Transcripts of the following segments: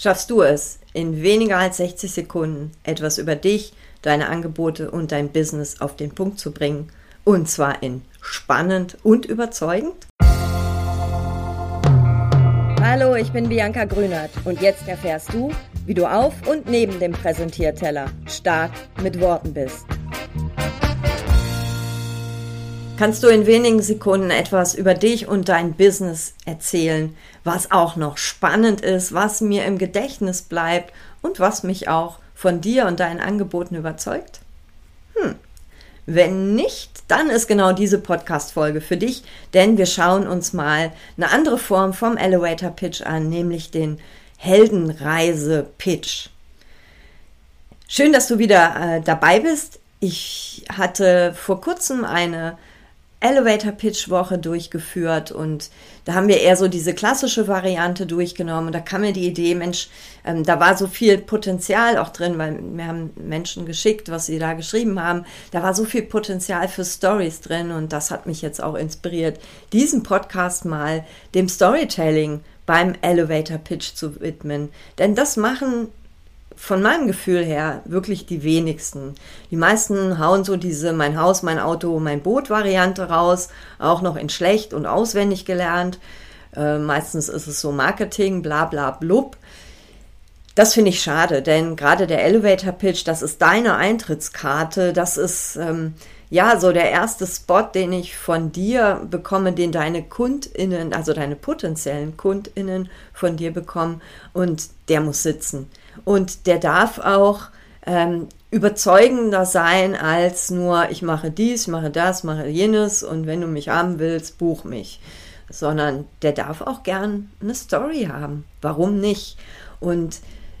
Schaffst du es, in weniger als 60 Sekunden etwas über dich, deine Angebote und dein Business auf den Punkt zu bringen? Und zwar in spannend und überzeugend? Hallo, ich bin Bianca Grünert und jetzt erfährst du, wie du auf und neben dem Präsentierteller stark mit Worten bist. Kannst du in wenigen Sekunden etwas über dich und dein Business erzählen, was auch noch spannend ist, was mir im Gedächtnis bleibt und was mich auch von dir und deinen Angeboten überzeugt? Hm. Wenn nicht, dann ist genau diese Podcast-Folge für dich, denn wir schauen uns mal eine andere Form vom Elevator Pitch an, nämlich den Heldenreise-Pitch. Schön, dass du wieder äh, dabei bist. Ich hatte vor kurzem eine Elevator Pitch Woche durchgeführt und da haben wir eher so diese klassische Variante durchgenommen und da kam mir die Idee, Mensch, ähm, da war so viel Potenzial auch drin, weil wir haben Menschen geschickt, was sie da geschrieben haben. Da war so viel Potenzial für Stories drin und das hat mich jetzt auch inspiriert, diesen Podcast mal dem Storytelling beim Elevator Pitch zu widmen. Denn das machen von meinem Gefühl her wirklich die wenigsten. Die meisten hauen so diese mein Haus, mein Auto, mein Boot Variante raus, auch noch in schlecht und auswendig gelernt. Äh, meistens ist es so Marketing, bla bla blub. Das finde ich schade, denn gerade der Elevator Pitch, das ist deine Eintrittskarte, das ist ähm, ja so der erste Spot, den ich von dir bekomme, den deine KundInnen, also deine potenziellen KundInnen von dir bekommen und der muss sitzen. Und der darf auch ähm, überzeugender sein als nur, ich mache dies, mache das, mache jenes und wenn du mich haben willst, buch mich. Sondern der darf auch gern eine Story haben. Warum nicht? Und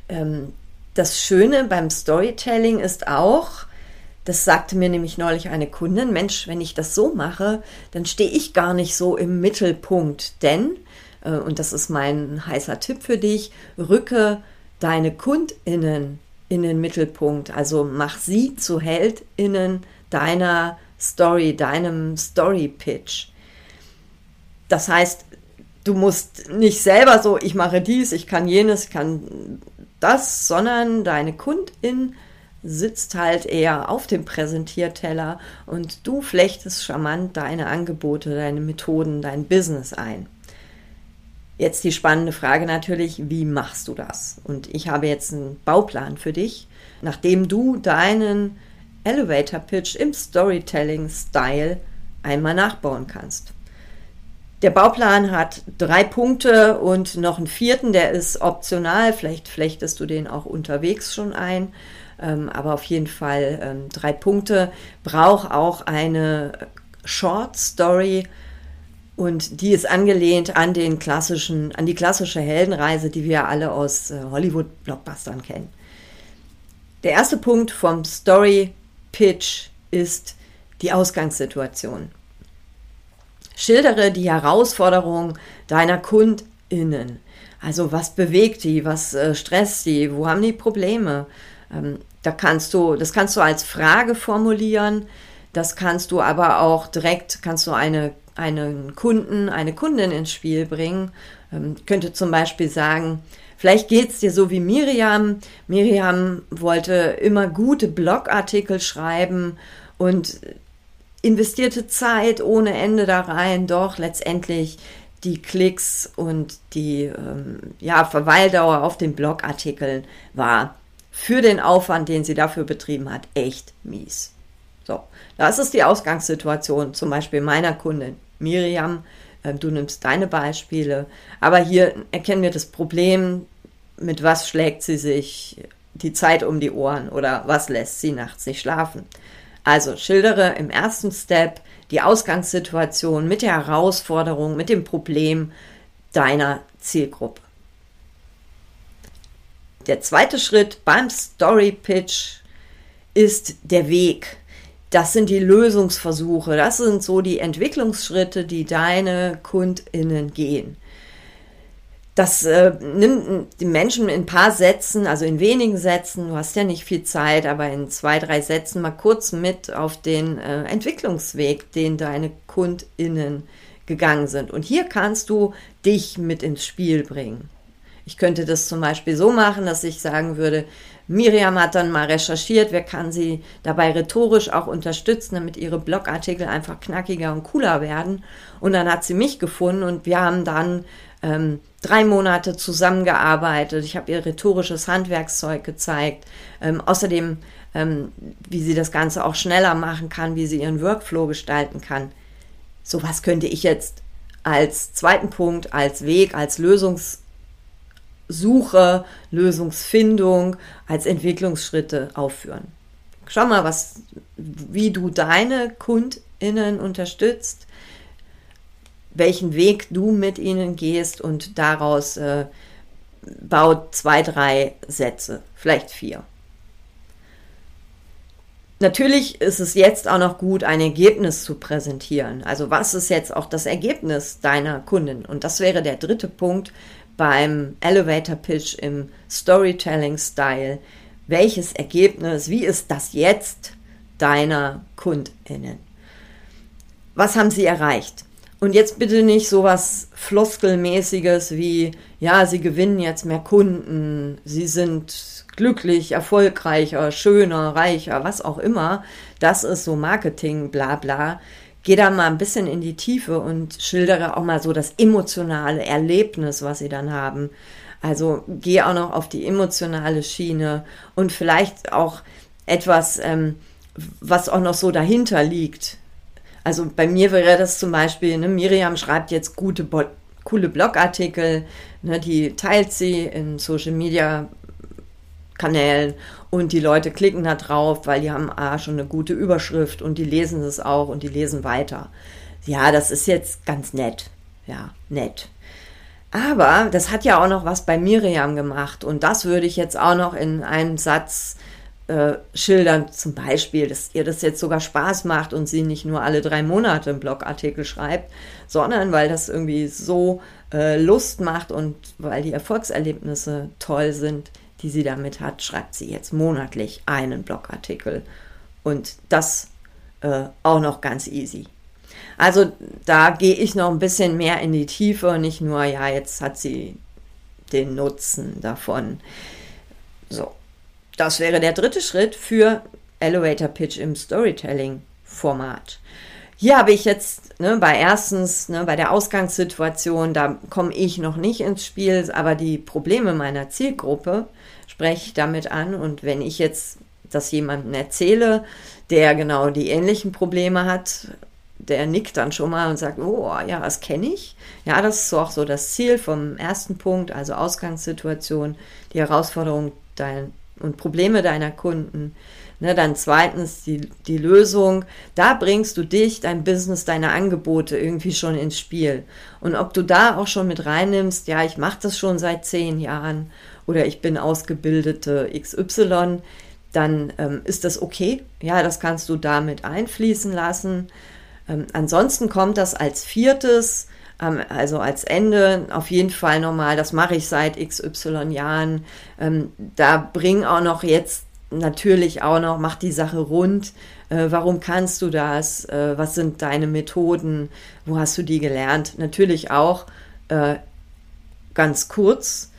ähm, das Schöne beim Storytelling ist auch, das sagte mir nämlich neulich eine Kundin, Mensch, wenn ich das so mache, dann stehe ich gar nicht so im Mittelpunkt. Denn, äh, und das ist mein heißer Tipp für dich, rücke deine KundInnen in den Mittelpunkt. Also mach sie zu HeldInnen deiner Story, deinem Story-Pitch. Das heißt, du musst nicht selber so, ich mache dies, ich kann jenes, ich kann das, sondern deine Kundin sitzt halt eher auf dem Präsentierteller und du flechtest charmant deine Angebote, deine Methoden, dein Business ein. Jetzt die spannende Frage natürlich, wie machst du das? Und ich habe jetzt einen Bauplan für dich, nachdem du deinen Elevator Pitch im Storytelling-Style einmal nachbauen kannst. Der Bauplan hat drei Punkte und noch einen vierten, der ist optional. Vielleicht flechtest du den auch unterwegs schon ein. Ähm, aber auf jeden Fall ähm, drei Punkte. Braucht auch eine Short Story, und die ist angelehnt an den klassischen, an die klassische Heldenreise, die wir alle aus äh, Hollywood-Blockbustern kennen. Der erste Punkt vom Story Pitch ist die Ausgangssituation. Schildere die Herausforderung deiner KundInnen. Also was bewegt die, was äh, stresst die, wo haben die Probleme? Ähm, da kannst du, das kannst du als Frage formulieren, das kannst du aber auch direkt, kannst du eine einen Kunden, eine Kundin ins Spiel bringen. Ähm, könnte zum Beispiel sagen, vielleicht geht es dir so wie Miriam. Miriam wollte immer gute Blogartikel schreiben und investierte Zeit ohne Ende da rein, doch letztendlich die Klicks und die ähm, ja, Verweildauer auf den Blogartikeln war für den Aufwand, den sie dafür betrieben hat, echt mies. So, das ist die Ausgangssituation zum Beispiel meiner Kundin. Miriam, äh, du nimmst deine Beispiele, aber hier erkennen wir das Problem, mit was schlägt sie sich die Zeit um die Ohren oder was lässt sie nachts nicht schlafen. Also schildere im ersten Step die Ausgangssituation mit der Herausforderung, mit dem Problem deiner Zielgruppe. Der zweite Schritt beim Story Pitch ist der Weg das sind die Lösungsversuche, das sind so die Entwicklungsschritte, die deine KundInnen gehen. Das äh, nimmt die Menschen in ein paar Sätzen, also in wenigen Sätzen, du hast ja nicht viel Zeit, aber in zwei, drei Sätzen mal kurz mit auf den äh, Entwicklungsweg, den deine KundInnen gegangen sind. Und hier kannst du dich mit ins Spiel bringen. Ich könnte das zum Beispiel so machen, dass ich sagen würde, Miriam hat dann mal recherchiert, wer kann sie dabei rhetorisch auch unterstützen, damit ihre Blogartikel einfach knackiger und cooler werden. Und dann hat sie mich gefunden und wir haben dann ähm, drei Monate zusammengearbeitet. Ich habe ihr rhetorisches Handwerkszeug gezeigt. Ähm, außerdem, ähm, wie sie das Ganze auch schneller machen kann, wie sie ihren Workflow gestalten kann. Sowas könnte ich jetzt als zweiten Punkt, als Weg, als Lösungssuche, Lösungsfindung, als Entwicklungsschritte aufführen. Schau mal, was, wie du deine KundInnen unterstützt, welchen Weg du mit ihnen gehst und daraus äh, baut zwei, drei Sätze, vielleicht vier. Natürlich ist es jetzt auch noch gut, ein Ergebnis zu präsentieren. Also was ist jetzt auch das Ergebnis deiner Kundin? Und das wäre der dritte Punkt beim Elevator Pitch im Storytelling-Style. Welches Ergebnis, wie ist das jetzt deiner Kundinnen? Was haben sie erreicht? Und jetzt bitte nicht sowas Floskelmäßiges wie, ja, sie gewinnen jetzt mehr Kunden, sie sind glücklich, erfolgreicher, schöner, reicher, was auch immer. Das ist so Marketing, bla bla. Geh da mal ein bisschen in die Tiefe und schildere auch mal so das emotionale Erlebnis, was sie dann haben. Also geh auch noch auf die emotionale Schiene und vielleicht auch etwas, ähm, was auch noch so dahinter liegt. Also bei mir wäre das zum Beispiel, ne, Miriam schreibt jetzt gute, Bo coole Blogartikel, ne, die teilt sie in Social Media Kanälen und die Leute klicken da drauf, weil die haben ah, schon eine gute Überschrift und die lesen es auch und die lesen weiter. Ja, das ist jetzt ganz nett. Ja, nett. Aber das hat ja auch noch was bei Miriam gemacht und das würde ich jetzt auch noch in einem Satz äh, schildern, zum Beispiel, dass ihr das jetzt sogar Spaß macht und sie nicht nur alle drei Monate einen Blogartikel schreibt, sondern weil das irgendwie so äh, Lust macht und weil die Erfolgserlebnisse toll sind, die sie damit hat, schreibt sie jetzt monatlich einen Blogartikel. Und das äh, auch noch ganz easy. Also da gehe ich noch ein bisschen mehr in die Tiefe, nicht nur, ja, jetzt hat sie den Nutzen davon. So. Das wäre der dritte Schritt für Elevator Pitch im Storytelling-Format. Hier habe ich jetzt ne, bei erstens, ne, bei der Ausgangssituation, da komme ich noch nicht ins Spiel, aber die Probleme meiner Zielgruppe spreche ich damit an. Und wenn ich jetzt das jemandem erzähle, der genau die ähnlichen Probleme hat, der nickt dann schon mal und sagt, oh ja, das kenne ich. Ja, das ist auch so das Ziel vom ersten Punkt, also Ausgangssituation, die Herausforderung dein, und Probleme deiner Kunden. Ne, dann zweitens die, die Lösung. Da bringst du dich, dein Business, deine Angebote irgendwie schon ins Spiel. Und ob du da auch schon mit reinnimmst, ja, ich mache das schon seit zehn Jahren oder ich bin ausgebildete XY, dann ähm, ist das okay. Ja, das kannst du damit einfließen lassen. Ähm, ansonsten kommt das als viertes ähm, also als Ende auf jeden Fall nochmal, das mache ich seit XY Jahren. Ähm, da bring auch noch jetzt natürlich auch noch, mach die Sache rund. Äh, warum kannst du das? Äh, was sind deine Methoden? Wo hast du die gelernt? Natürlich auch äh, ganz kurz.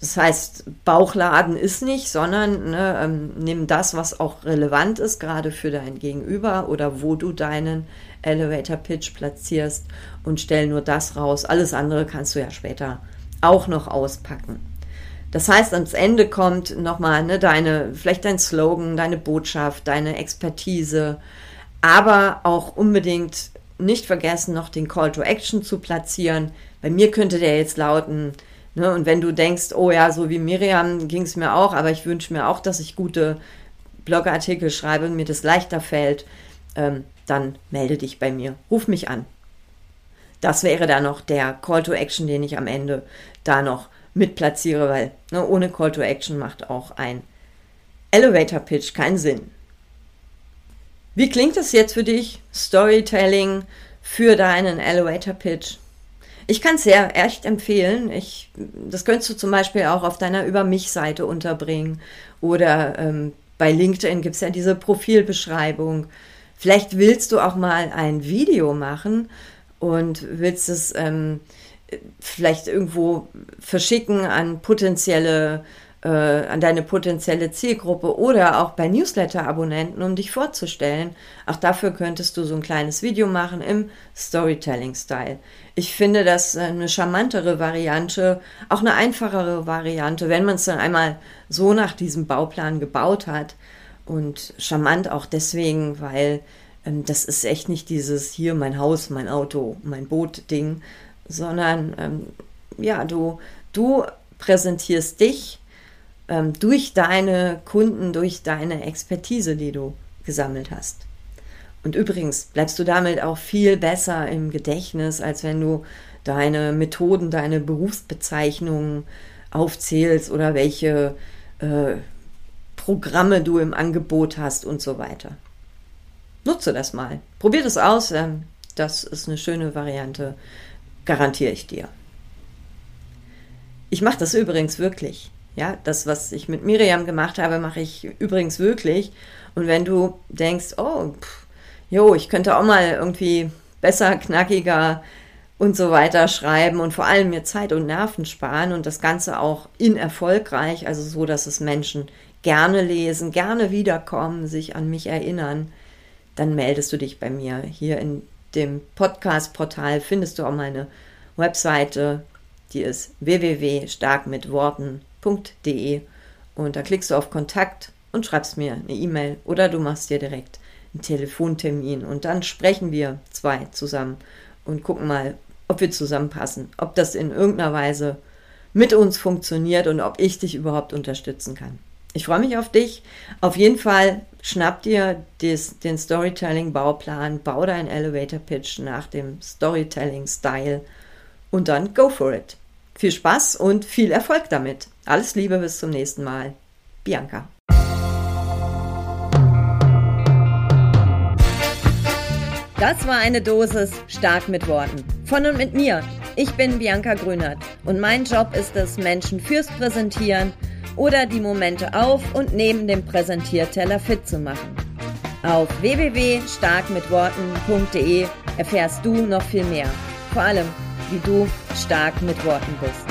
Das heißt, Bauchladen ist nicht, sondern ne, ähm, nimm das, was auch relevant ist, gerade für dein Gegenüber oder wo du deinen Elevator Pitch platzierst und stell nur das raus. Alles andere kannst du ja später auch noch auspacken. Das heißt, ans Ende kommt nochmal ne, deine, vielleicht dein Slogan, deine Botschaft, deine Expertise, aber auch unbedingt nicht vergessen, noch den Call to Action zu platzieren. Bei mir könnte der jetzt lauten, ne, und wenn du denkst, oh ja, so wie Miriam ging es mir auch, aber ich wünsche mir auch, dass ich gute Blogartikel schreibe und mir das leichter fällt, ähm, dann melde dich bei mir, ruf mich an. Das wäre dann noch der Call to Action, den ich am Ende da noch mit platziere, weil ne, ohne Call to Action macht auch ein Elevator Pitch keinen Sinn. Wie klingt es jetzt für dich? Storytelling für deinen Elevator Pitch? Ich kann es sehr echt empfehlen. Ich, das könntest du zum Beispiel auch auf deiner Über mich-Seite unterbringen. Oder ähm, bei LinkedIn gibt es ja diese Profilbeschreibung. Vielleicht willst du auch mal ein Video machen und willst es ähm, vielleicht irgendwo verschicken an potenzielle äh, an deine potenzielle Zielgruppe oder auch bei Newsletter-Abonnenten, um dich vorzustellen. Auch dafür könntest du so ein kleines Video machen im Storytelling-Style. Ich finde das eine charmantere Variante, auch eine einfachere Variante, wenn man es dann einmal so nach diesem Bauplan gebaut hat. Und charmant auch deswegen, weil ähm, das ist echt nicht dieses hier mein Haus, mein Auto, mein Boot-Ding, sondern ähm, ja, du, du präsentierst dich ähm, durch deine Kunden, durch deine Expertise, die du gesammelt hast. Und übrigens bleibst du damit auch viel besser im Gedächtnis, als wenn du deine Methoden, deine Berufsbezeichnungen aufzählst oder welche äh, Programme du im Angebot hast und so weiter. Nutze das mal. Probier das aus. Ähm, das ist eine schöne Variante, garantiere ich dir. Ich mache das übrigens wirklich. Ja, das, was ich mit Miriam gemacht habe, mache ich übrigens wirklich. Und wenn du denkst, oh, pff, jo, ich könnte auch mal irgendwie besser, knackiger und so weiter schreiben und vor allem mir Zeit und Nerven sparen und das Ganze auch in erfolgreich, also so, dass es Menschen gerne lesen, gerne wiederkommen, sich an mich erinnern, dann meldest du dich bei mir. Hier in dem Podcast-Portal findest du auch meine Webseite, die ist www.starkmitworten.com www.ecom.de und da klickst du auf Kontakt und schreibst mir eine E-Mail oder du machst dir direkt einen Telefontermin und dann sprechen wir zwei zusammen und gucken mal, ob wir zusammenpassen, ob das in irgendeiner Weise mit uns funktioniert und ob ich dich überhaupt unterstützen kann. Ich freue mich auf dich. Auf jeden Fall schnapp dir des, den Storytelling-Bauplan, bau deinen Elevator-Pitch nach dem Storytelling-Style und dann go for it. Viel Spaß und viel Erfolg damit. Alles Liebe, bis zum nächsten Mal. Bianca. Das war eine Dosis stark mit Worten. Von und mit mir. Ich bin Bianca Grünert und mein Job ist es, Menschen fürs Präsentieren oder die Momente auf und neben dem Präsentierteller fit zu machen. Auf www.starkmitworten.de erfährst du noch viel mehr. Vor allem, wie du stark mit Worten bist.